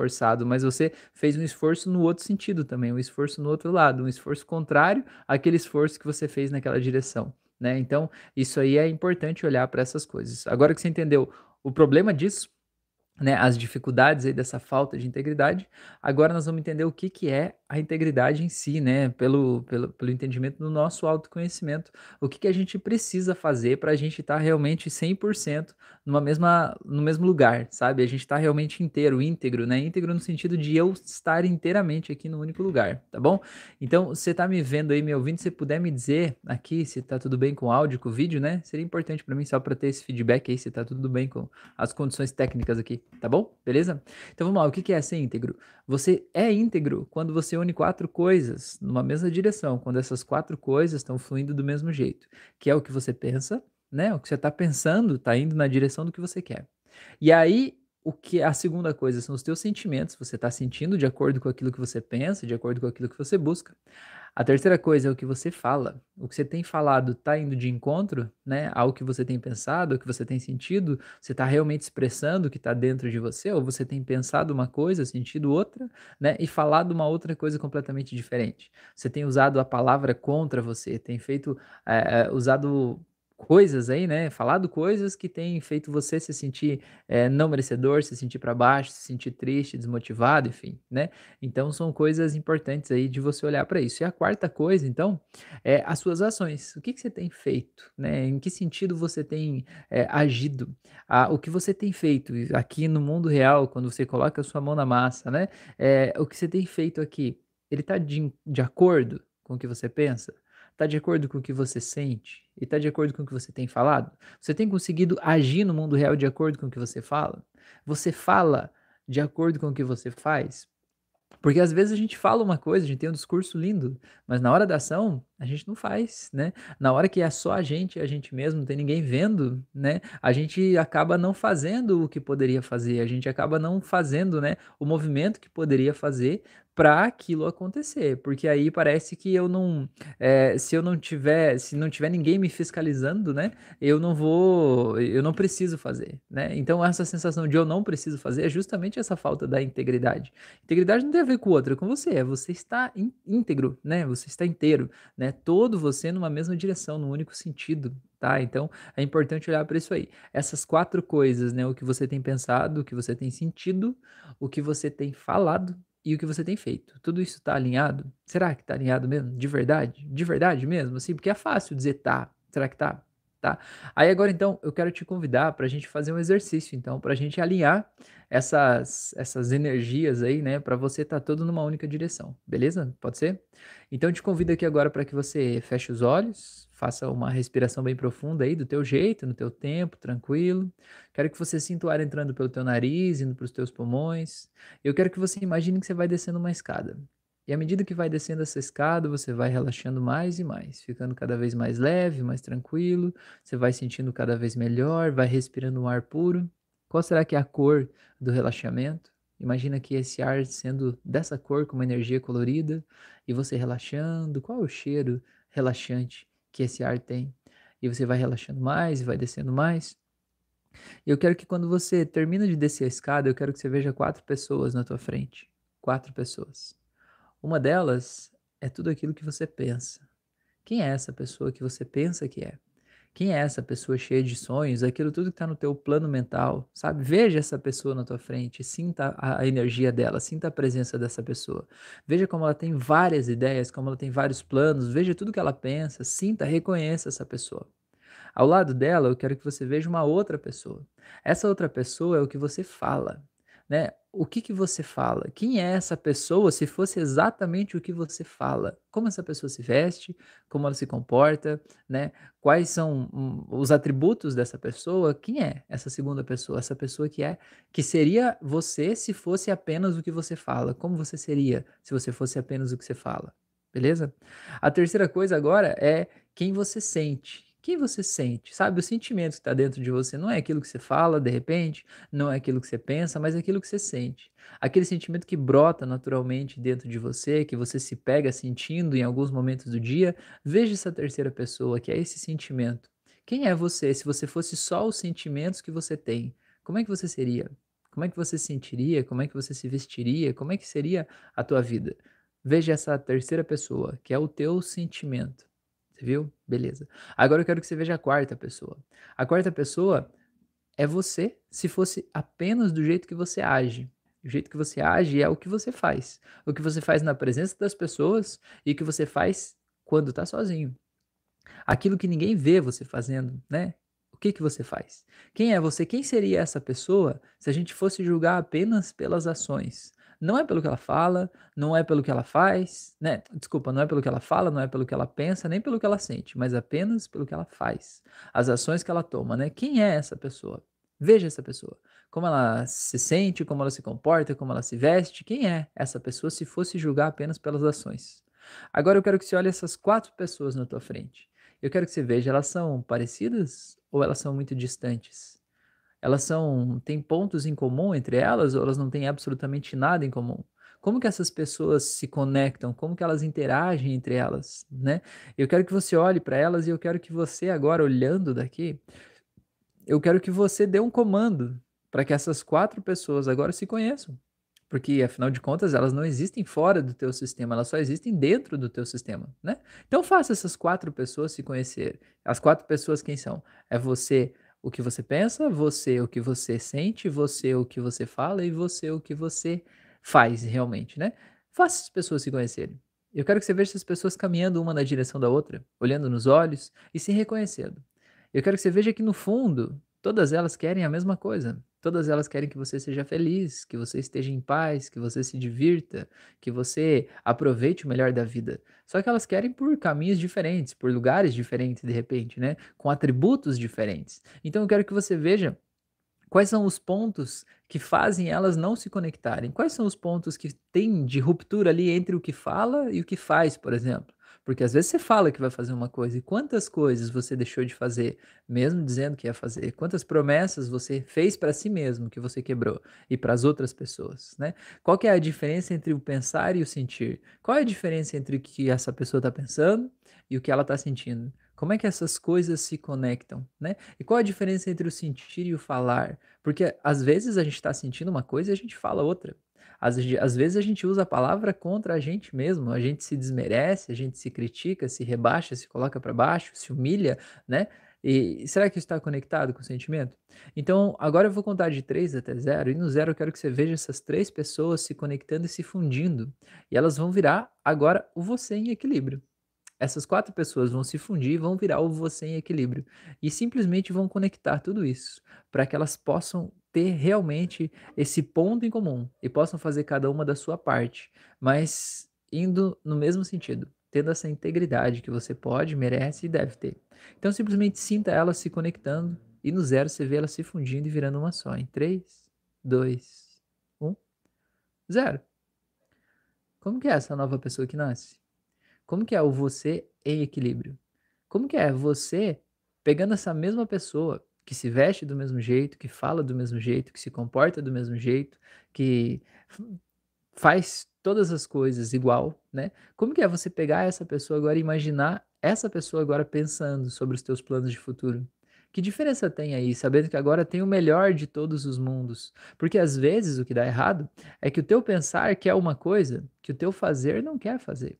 esforçado, mas você fez um esforço no outro sentido também, um esforço no outro lado, um esforço contrário àquele esforço que você fez naquela direção, né? Então, isso aí é importante olhar para essas coisas. Agora que você entendeu o problema disso, né, as dificuldades aí dessa falta de integridade. Agora nós vamos entender o que, que é a integridade em si, né, pelo, pelo, pelo entendimento do nosso autoconhecimento, o que, que a gente precisa fazer para a gente estar tá realmente 100% numa mesma, no mesmo lugar, sabe? A gente está realmente inteiro, íntegro, né? Íntegro no sentido de eu estar inteiramente aqui no único lugar, tá bom? Então, você está me vendo aí, me ouvindo, se puder me dizer aqui se está tudo bem com áudio, com vídeo, né? Seria importante para mim só para ter esse feedback aí, se está tudo bem com as condições técnicas aqui tá bom? Beleza? Então vamos lá, o que é ser íntegro? Você é íntegro quando você une quatro coisas numa mesma direção, quando essas quatro coisas estão fluindo do mesmo jeito, que é o que você pensa, né? O que você está pensando está indo na direção do que você quer. E aí, o que a segunda coisa são os teus sentimentos, você está sentindo de acordo com aquilo que você pensa, de acordo com aquilo que você busca. A terceira coisa é o que você fala. O que você tem falado está indo de encontro, né, ao que você tem pensado, ao que você tem sentido. Você está realmente expressando o que está dentro de você, ou você tem pensado uma coisa, sentido outra, né, e falado uma outra coisa completamente diferente. Você tem usado a palavra contra você, tem feito, é, usado coisas aí, né? Falado coisas que têm feito você se sentir é, não merecedor, se sentir para baixo, se sentir triste, desmotivado, enfim, né? Então são coisas importantes aí de você olhar para isso. E a quarta coisa, então, é as suas ações. O que, que você tem feito, né? Em que sentido você tem é, agido? Ah, o que você tem feito aqui no mundo real, quando você coloca a sua mão na massa, né? É, o que você tem feito aqui, ele está de, de acordo com o que você pensa? Está de acordo com o que você sente? E está de acordo com o que você tem falado? Você tem conseguido agir no mundo real de acordo com o que você fala? Você fala de acordo com o que você faz? Porque às vezes a gente fala uma coisa, a gente tem um discurso lindo, mas na hora da ação a gente não faz, né? Na hora que é só a gente, a gente mesmo, não tem ninguém vendo, né? A gente acaba não fazendo o que poderia fazer, a gente acaba não fazendo, né, o movimento que poderia fazer para aquilo acontecer, porque aí parece que eu não, é, se eu não tiver, se não tiver ninguém me fiscalizando, né, eu não vou, eu não preciso fazer, né? Então essa sensação de eu não preciso fazer é justamente essa falta da integridade. Integridade não tem a ver com o outro, é com você, é você está íntegro, né? Você está inteiro, né? Todo você numa mesma direção, num único sentido, tá? Então é importante olhar para isso aí. Essas quatro coisas, né? O que você tem pensado, o que você tem sentido, o que você tem falado e o que você tem feito. Tudo isso está alinhado? Será que está alinhado mesmo? De verdade? De verdade mesmo? Assim, porque é fácil dizer tá. Será que tá? Tá? Aí agora então eu quero te convidar para a gente fazer um exercício, então, para a gente alinhar essas, essas energias aí, né, para você estar tá todo numa única direção, beleza? Pode ser? Então eu te convido aqui agora para que você feche os olhos, faça uma respiração bem profunda aí do teu jeito, no teu tempo, tranquilo. Quero que você sinta o ar entrando pelo teu nariz, indo para os teus pulmões. Eu quero que você imagine que você vai descendo uma escada. E à medida que vai descendo essa escada, você vai relaxando mais e mais, ficando cada vez mais leve, mais tranquilo. Você vai sentindo cada vez melhor, vai respirando um ar puro. Qual será que é a cor do relaxamento? Imagina que esse ar sendo dessa cor, com uma energia colorida, e você relaxando. Qual é o cheiro relaxante que esse ar tem. E você vai relaxando mais e vai descendo mais. Eu quero que quando você termina de descer a escada, eu quero que você veja quatro pessoas na tua frente. Quatro pessoas. Uma delas é tudo aquilo que você pensa. Quem é essa pessoa que você pensa que é? Quem é essa pessoa cheia de sonhos? Aquilo tudo que está no teu plano mental, sabe? Veja essa pessoa na tua frente, sinta a, energia dela, sinta a presença dessa pessoa. Veja como ela tem várias ideias, como ela tem vários planos, veja tudo que ela pensa, sinta, reconheça essa pessoa. Ao lado dela, eu quero que você veja uma outra pessoa. Essa outra pessoa é o que você fala né? O que que você fala? Quem é essa pessoa se fosse exatamente o que você fala? Como essa pessoa se veste? Como ela se comporta? Né? Quais são hum, os atributos dessa pessoa? Quem é essa segunda pessoa? Essa pessoa que é que seria você se fosse apenas o que você fala? Como você seria se você fosse apenas o que você fala? Beleza? A terceira coisa agora é quem você sente que você sente? Sabe, o sentimento que está dentro de você não é aquilo que você fala de repente, não é aquilo que você pensa, mas é aquilo que você sente. Aquele sentimento que brota naturalmente dentro de você, que você se pega sentindo em alguns momentos do dia. Veja essa terceira pessoa, que é esse sentimento. Quem é você se você fosse só os sentimentos que você tem? Como é que você seria? Como é que você se sentiria? Como é que você se vestiria? Como é que seria a tua vida? Veja essa terceira pessoa, que é o teu sentimento. Você viu? Beleza. Agora eu quero que você veja a quarta pessoa. A quarta pessoa é você se fosse apenas do jeito que você age. O jeito que você age é o que você faz. O que você faz na presença das pessoas e o que você faz quando está sozinho. Aquilo que ninguém vê você fazendo, né? O que que você faz? Quem é você? Quem seria essa pessoa se a gente fosse julgar apenas pelas ações? Não é pelo que ela fala, não é pelo que ela faz, né? Desculpa, não é pelo que ela fala, não é pelo que ela pensa, nem pelo que ela sente, mas apenas pelo que ela faz. As ações que ela toma, né? Quem é essa pessoa? Veja essa pessoa. Como ela se sente, como ela se comporta, como ela se veste. Quem é essa pessoa se fosse julgar apenas pelas ações? Agora eu quero que você olhe essas quatro pessoas na tua frente. Eu quero que você veja, elas são parecidas ou elas são muito distantes? Elas são têm pontos em comum entre elas ou elas não têm absolutamente nada em comum? Como que essas pessoas se conectam? Como que elas interagem entre elas, né? Eu quero que você olhe para elas e eu quero que você agora olhando daqui, eu quero que você dê um comando para que essas quatro pessoas agora se conheçam. Porque, afinal de contas, elas não existem fora do teu sistema, elas só existem dentro do teu sistema, né? Então faça essas quatro pessoas se conhecer. As quatro pessoas quem são? É você o que você pensa, você o que você sente, você o que você fala e você o que você faz realmente, né? Faça as pessoas se conhecerem. Eu quero que você veja essas pessoas caminhando uma na direção da outra, olhando nos olhos e se reconhecendo. Eu quero que você veja que no fundo, todas elas querem a mesma coisa. Todas elas querem que você seja feliz, que você esteja em paz, que você se divirta, que você aproveite o melhor da vida. Só que elas querem por caminhos diferentes, por lugares diferentes, de repente, né? Com atributos diferentes. Então eu quero que você veja quais são os pontos que fazem elas não se conectarem. Quais são os pontos que tem de ruptura ali entre o que fala e o que faz, por exemplo. Porque às vezes você fala que vai fazer uma coisa e quantas coisas você deixou de fazer, mesmo dizendo que ia fazer? Quantas promessas você fez para si mesmo que você quebrou e para as outras pessoas, né? Qual que é a diferença entre o pensar e o sentir? Qual é a diferença entre o que essa pessoa está pensando e o que ela está sentindo? Como é que essas coisas se conectam, né? E qual a diferença entre o sentir e o falar? Porque às vezes a gente está sentindo uma coisa e a gente fala outra. Às, às vezes a gente usa a palavra contra a gente mesmo, a gente se desmerece, a gente se critica, se rebaixa, se coloca para baixo, se humilha, né? E será que isso está conectado com o sentimento? Então, agora eu vou contar de 3 até 0, e no 0 eu quero que você veja essas três pessoas se conectando e se fundindo. E elas vão virar agora o você em equilíbrio. Essas quatro pessoas vão se fundir e vão virar o você em equilíbrio. E simplesmente vão conectar tudo isso para que elas possam ter realmente esse ponto em comum e possam fazer cada uma da sua parte, mas indo no mesmo sentido, tendo essa integridade que você pode, merece e deve ter. Então simplesmente sinta elas se conectando e no zero você vê elas se fundindo e virando uma só. Em 3, 2, 1, 0. Como que é essa nova pessoa que nasce? Como que é o você em equilíbrio? Como que é você pegando essa mesma pessoa que se veste do mesmo jeito, que fala do mesmo jeito, que se comporta do mesmo jeito, que faz todas as coisas igual, né? Como que é você pegar essa pessoa agora e imaginar essa pessoa agora pensando sobre os teus planos de futuro? Que diferença tem aí, sabendo que agora tem o melhor de todos os mundos? Porque às vezes o que dá errado é que o teu pensar quer uma coisa que o teu fazer não quer fazer.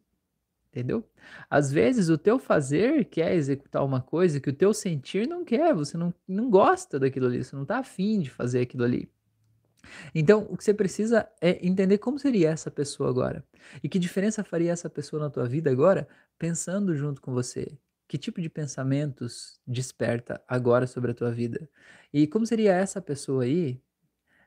Entendeu? Às vezes o teu fazer quer executar uma coisa que o teu sentir não quer, você não, não gosta daquilo ali, você não está afim de fazer aquilo ali. Então, o que você precisa é entender como seria essa pessoa agora. E que diferença faria essa pessoa na tua vida agora, pensando junto com você. Que tipo de pensamentos desperta agora sobre a tua vida? E como seria essa pessoa aí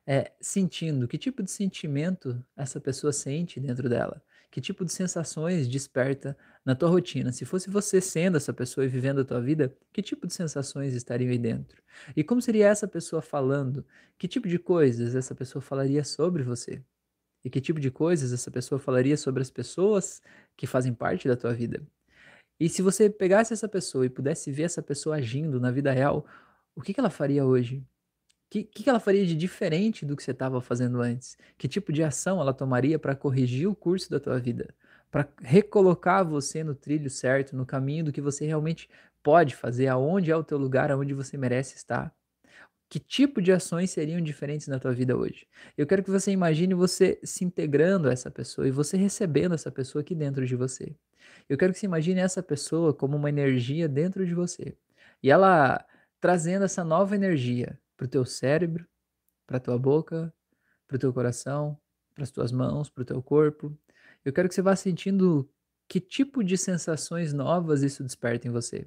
é, sentindo? Que tipo de sentimento essa pessoa sente dentro dela? Que tipo de sensações desperta na tua rotina? Se fosse você sendo essa pessoa e vivendo a tua vida, que tipo de sensações estariam aí dentro? E como seria essa pessoa falando? Que tipo de coisas essa pessoa falaria sobre você? E que tipo de coisas essa pessoa falaria sobre as pessoas que fazem parte da tua vida? E se você pegasse essa pessoa e pudesse ver essa pessoa agindo na vida real, o que, que ela faria hoje? Que, que ela faria de diferente do que você estava fazendo antes? Que tipo de ação ela tomaria para corrigir o curso da tua vida? Para recolocar você no trilho certo, no caminho do que você realmente pode fazer, aonde é o teu lugar, aonde você merece estar? Que tipo de ações seriam diferentes na tua vida hoje? Eu quero que você imagine você se integrando a essa pessoa e você recebendo essa pessoa aqui dentro de você. Eu quero que você imagine essa pessoa como uma energia dentro de você. E ela trazendo essa nova energia para o teu cérebro, para a tua boca, para o teu coração, para as tuas mãos, para o teu corpo. Eu quero que você vá sentindo que tipo de sensações novas isso desperta em você.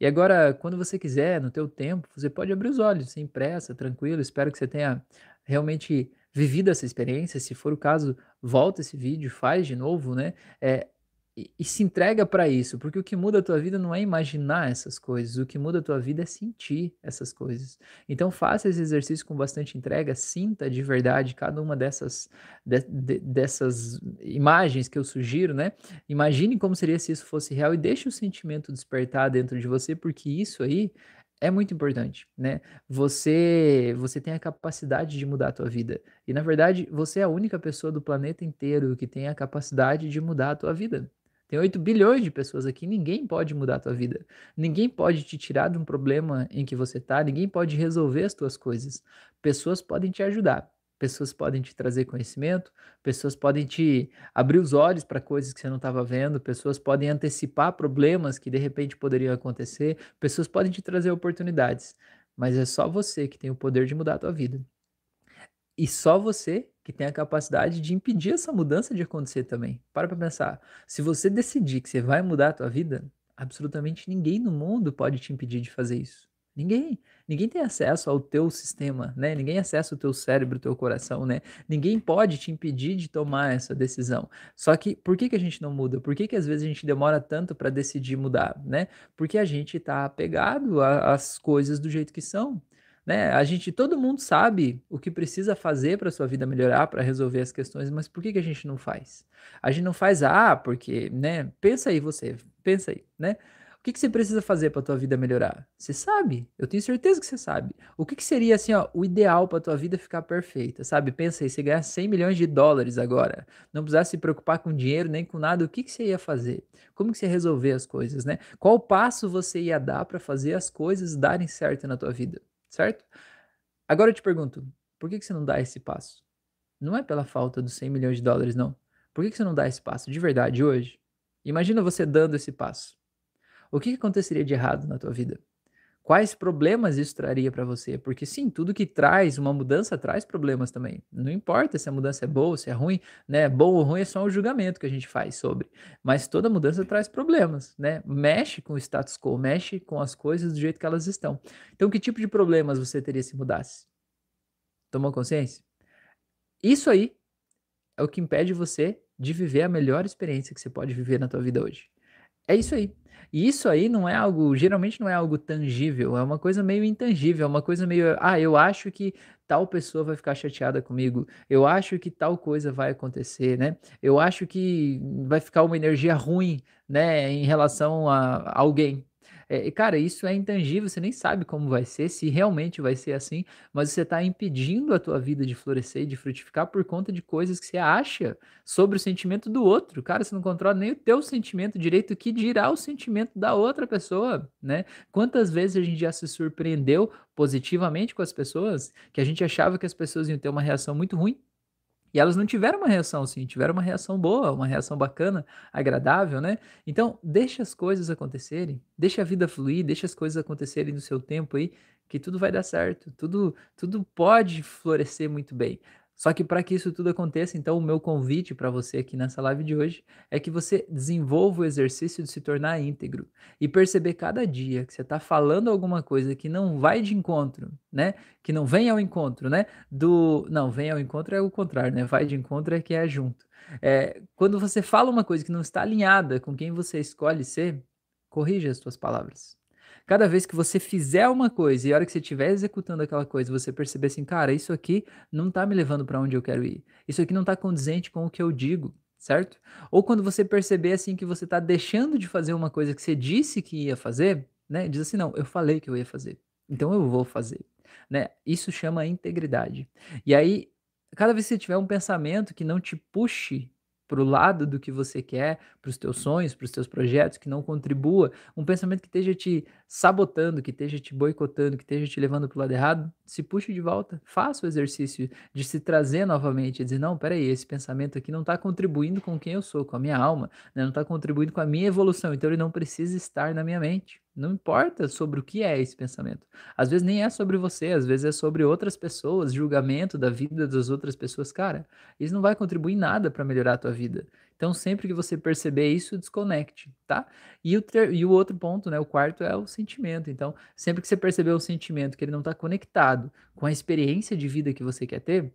E agora, quando você quiser, no teu tempo, você pode abrir os olhos, sem pressa, tranquilo. Espero que você tenha realmente vivido essa experiência. Se for o caso, volta esse vídeo, faz de novo, né? É, e, se entrega para isso, porque o que muda a tua vida não é imaginar essas coisas, o que muda a tua vida é sentir essas coisas. Então faça esse exercício com bastante entrega, sinta de verdade cada uma dessas, de, de, dessas imagens que eu sugiro, né? Imagine como seria se isso fosse real e deixe o sentimento despertar dentro de você, porque isso aí é muito importante, né? Você você tem a capacidade de mudar a tua vida. E na verdade, você é a única pessoa do planeta inteiro que tem a capacidade de mudar a tua vida. Tem 8 bilhões de pessoas aqui, ninguém pode mudar a tua vida. Ninguém pode te tirar de um problema em que você está, ninguém pode resolver as tuas coisas. Pessoas podem te ajudar, pessoas podem te trazer conhecimento, pessoas podem te abrir os olhos para coisas que você não estava vendo, pessoas podem antecipar problemas que de repente poderiam acontecer, pessoas podem te trazer oportunidades, mas é só você que tem o poder de mudar a tua vida. E só você que tem a capacidade de impedir essa mudança de acontecer também. Para para pensar. Se você decidir que você vai mudar a tua vida, absolutamente ninguém no mundo pode te impedir de fazer isso. Ninguém. Ninguém tem acesso ao teu sistema, né? Ninguém acessa o teu cérebro, o teu coração, né? Ninguém pode te impedir de tomar essa decisão. Só que por que, que a gente não muda? Por que, que às vezes a gente demora tanto para decidir mudar, né? Porque a gente está apegado às coisas do jeito que são né? A gente, todo mundo sabe o que precisa fazer para sua vida melhorar, para resolver as questões, mas por que, que a gente não faz? A gente não faz, ah, porque, né? Pensa aí você, pensa aí, né? O que, que você precisa fazer para tua vida melhorar? Você sabe, eu tenho certeza que você sabe. O que, que seria assim, ó, o ideal para tua vida ficar perfeita, sabe? Pensa aí, você ganhar 100 milhões de dólares agora, não precisasse se preocupar com dinheiro nem com nada, o que, que você ia fazer? Como que você ia resolver as coisas, né? Qual passo você ia dar para fazer as coisas darem certo na tua vida? Certo? Agora eu te pergunto, por que, que você não dá esse passo? Não é pela falta dos 100 milhões de dólares, não. Por que, que você não dá esse passo de verdade hoje? Imagina você dando esse passo. O que, que aconteceria de errado na tua vida? Quais problemas isso traria para você, porque sim, tudo que traz uma mudança traz problemas também. Não importa se a mudança é boa, se é ruim, né? Bom ou ruim é só um julgamento que a gente faz sobre, mas toda mudança traz problemas, né? Mexe com o status quo, mexe com as coisas do jeito que elas estão. Então, que tipo de problemas você teria se mudasse? Tomou consciência? Isso aí é o que impede você de viver a melhor experiência que você pode viver na tua vida hoje. É isso aí. E isso aí não é algo, geralmente não é algo tangível, é uma coisa meio intangível, é uma coisa meio, ah, eu acho que tal pessoa vai ficar chateada comigo, eu acho que tal coisa vai acontecer, né? Eu acho que vai ficar uma energia ruim, né, em relação a alguém. É, cara, isso é intangível, você nem sabe como vai ser, se realmente vai ser assim, mas você está impedindo a tua vida de florescer, de frutificar por conta de coisas que você acha sobre o sentimento do outro. Cara, você não controla nem o teu sentimento direito, que dirá o sentimento da outra pessoa, né? Quantas vezes a gente já se surpreendeu positivamente com as pessoas, que a gente achava que as pessoas iam ter uma reação muito ruim, e elas não tiveram uma reação assim, tiveram uma reação boa, uma reação bacana, agradável, né? Então, deixa as coisas acontecerem, deixa a vida fluir, deixa as coisas acontecerem no seu tempo aí, que tudo vai dar certo, tudo tudo pode florescer muito bem. Só que para que isso tudo aconteça, então o meu convite para você aqui nessa live de hoje é que você desenvolva o exercício de se tornar íntegro e perceber cada dia que você está falando alguma coisa que não vai de encontro, né? Que não vem ao encontro, né? Do não vem ao encontro é o contrário, né? Vai de encontro é que é junto. É, quando você fala uma coisa que não está alinhada com quem você escolhe ser, corrija as suas palavras. Cada vez que você fizer uma coisa e a hora que você estiver executando aquela coisa, você perceber assim, cara, isso aqui não tá me levando para onde eu quero ir. Isso aqui não tá condizente com o que eu digo, certo? Ou quando você perceber assim que você tá deixando de fazer uma coisa que você disse que ia fazer, né? Diz assim, não, eu falei que eu ia fazer. Então eu vou fazer, né? Isso chama integridade. E aí, cada vez que você tiver um pensamento que não te puxe pro lado do que você quer, para os teus sonhos, para os teus projetos, que não contribua, um pensamento que esteja te sabotando, que esteja te boicotando, que esteja te levando para o lado errado, se puxe de volta, faça o exercício de se trazer novamente e dizer, não, peraí, esse pensamento aqui não está contribuindo com quem eu sou, com a minha alma, né? não está contribuindo com a minha evolução, então ele não precisa estar na minha mente. Não importa sobre o que é esse pensamento. Às vezes nem é sobre você, às vezes é sobre outras pessoas, julgamento da vida das outras pessoas. Cara, isso não vai contribuir nada para melhorar a tua vida. Então, sempre que você perceber isso, desconecte, tá? E o, ter, e o outro ponto, né? O quarto é o sentimento. Então, sempre que você perceber o sentimento que ele não está conectado com a experiência de vida que você quer ter,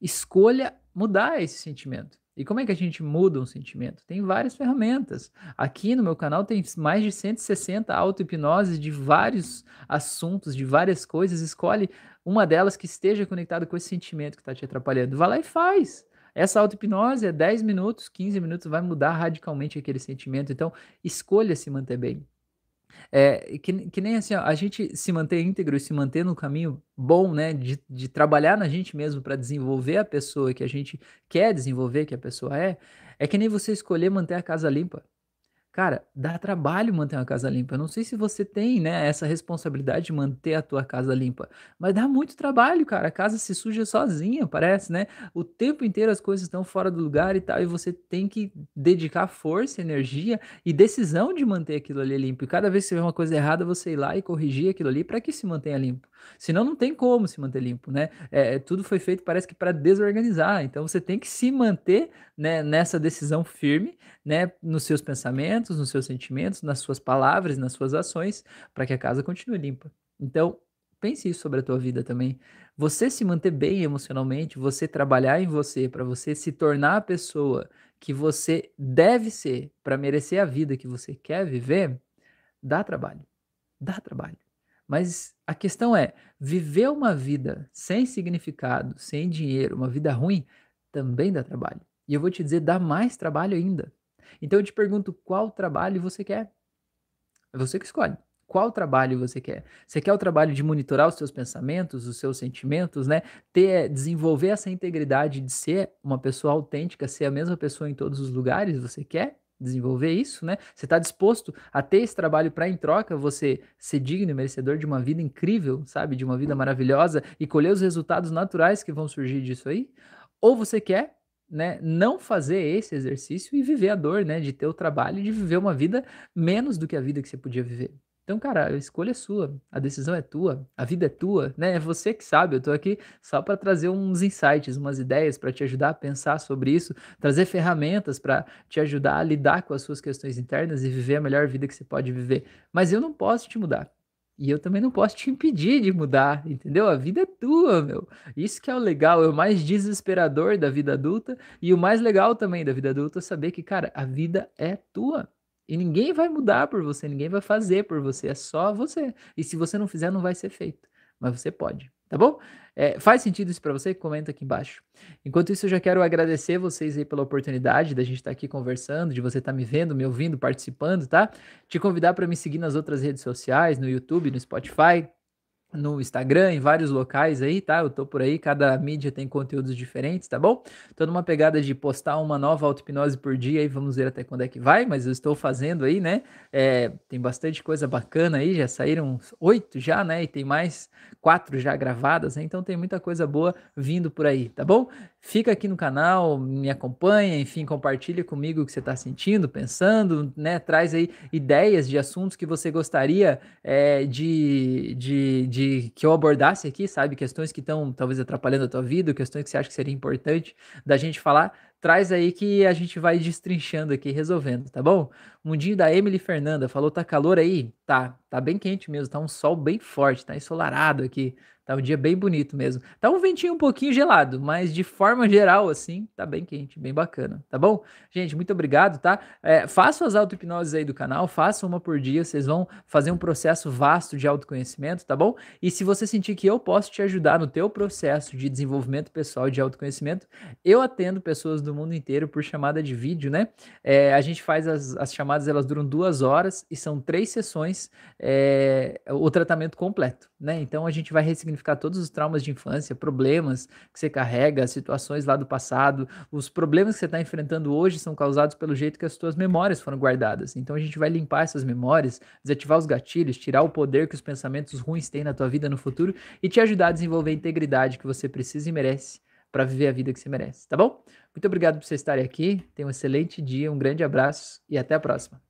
escolha mudar esse sentimento. E como é que a gente muda um sentimento? Tem várias ferramentas. Aqui no meu canal tem mais de 160 auto-hipnoses de vários assuntos, de várias coisas. Escolhe uma delas que esteja conectada com esse sentimento que está te atrapalhando. Vai lá e faz. Essa auto-hipnose é 10 minutos, 15 minutos, vai mudar radicalmente aquele sentimento. Então, escolha se manter bem. É, que, que nem assim, ó, a gente se manter íntegro e se manter no caminho bom, né, de, de trabalhar na gente mesmo para desenvolver a pessoa que a gente quer desenvolver, que a pessoa é, é que nem você escolher manter a casa limpa. Cara, dá trabalho manter uma casa limpa. Eu não sei se você tem, né, essa responsabilidade de manter a tua casa limpa, mas dá muito trabalho, cara. A casa se suja sozinha, parece, né? O tempo inteiro as coisas estão fora do lugar e tal, e você tem que dedicar força, energia e decisão de manter aquilo ali limpo. E cada vez que você vê uma coisa errada, você ir lá e corrigir aquilo ali para que se mantenha limpo. Senão não tem como se manter limpo, né? É, tudo foi feito, parece que para desorganizar. Então você tem que se manter né, nessa decisão firme, né? Nos seus pensamentos, nos seus sentimentos, nas suas palavras, nas suas ações, para que a casa continue limpa. Então, pense isso sobre a tua vida também. Você se manter bem emocionalmente, você trabalhar em você, para você se tornar a pessoa que você deve ser para merecer a vida que você quer viver, dá trabalho. Dá trabalho. Mas a questão é, viver uma vida sem significado, sem dinheiro, uma vida ruim, também dá trabalho. E eu vou te dizer, dá mais trabalho ainda. Então eu te pergunto, qual trabalho você quer? É você que escolhe. Qual trabalho você quer? Você quer o trabalho de monitorar os seus pensamentos, os seus sentimentos, né? Ter, desenvolver essa integridade de ser uma pessoa autêntica, ser a mesma pessoa em todos os lugares? Você quer? desenvolver isso, né? Você está disposto a ter esse trabalho para, em troca, você ser digno e merecedor de uma vida incrível, sabe? De uma vida maravilhosa e colher os resultados naturais que vão surgir disso aí? Ou você quer, né, não fazer esse exercício e viver a dor, né, de ter o trabalho de viver uma vida menos do que a vida que você podia viver? Então, cara, a escolha é sua, a decisão é tua, a vida é tua, né? É você que sabe. Eu tô aqui só para trazer uns insights, umas ideias para te ajudar a pensar sobre isso, trazer ferramentas para te ajudar a lidar com as suas questões internas e viver a melhor vida que você pode viver. Mas eu não posso te mudar. E eu também não posso te impedir de mudar, entendeu? A vida é tua, meu. Isso que é o legal, é o mais desesperador da vida adulta e o mais legal também da vida adulta é saber que, cara, a vida é tua. E ninguém vai mudar por você, ninguém vai fazer por você, é só você. E se você não fizer, não vai ser feito. Mas você pode, tá bom? É, faz sentido isso para você? Comenta aqui embaixo. Enquanto isso, eu já quero agradecer vocês aí pela oportunidade da gente estar tá aqui conversando, de você estar tá me vendo, me ouvindo, participando, tá? Te convidar para me seguir nas outras redes sociais, no YouTube, no Spotify, no Instagram, em vários locais aí, tá? Eu tô por aí, cada mídia tem conteúdos diferentes, tá bom? Tô numa pegada de postar uma nova auto-hipnose por dia aí, vamos ver até quando é que vai, mas eu estou fazendo aí, né? É, tem bastante coisa bacana aí, já saíram oito já, né? E tem mais quatro já gravadas, né? Então tem muita coisa boa vindo por aí, tá bom? Fica aqui no canal, me acompanha, enfim, compartilha comigo o que você está sentindo, pensando, né? Traz aí ideias de assuntos que você gostaria é, de, de, de que eu abordasse aqui, sabe? Questões que estão talvez atrapalhando a tua vida, questões que você acha que seria importante da gente falar traz aí que a gente vai destrinchando aqui, resolvendo, tá bom? Mundinho da Emily Fernanda falou: tá calor aí? Tá, tá bem quente mesmo, tá um sol bem forte, tá ensolarado aqui. Tá um dia bem bonito mesmo. Tá um ventinho um pouquinho gelado, mas de forma geral, assim, tá bem quente, bem bacana, tá bom? Gente, muito obrigado, tá? É, façam as auto-hipnoses aí do canal, façam uma por dia, vocês vão fazer um processo vasto de autoconhecimento, tá bom? E se você sentir que eu posso te ajudar no teu processo de desenvolvimento pessoal de autoconhecimento, eu atendo pessoas do mundo inteiro por chamada de vídeo, né? É, a gente faz as, as chamadas, elas duram duas horas e são três sessões, é, o tratamento completo, né? Então a gente vai ressignificar todos os traumas de infância, problemas que você carrega, situações lá do passado, os problemas que você está enfrentando hoje são causados pelo jeito que as suas memórias foram guardadas. Então a gente vai limpar essas memórias, desativar os gatilhos, tirar o poder que os pensamentos ruins têm na tua vida no futuro e te ajudar a desenvolver a integridade que você precisa e merece para viver a vida que você merece, tá bom? Muito obrigado por vocês estarem aqui. Tenha um excelente dia, um grande abraço e até a próxima.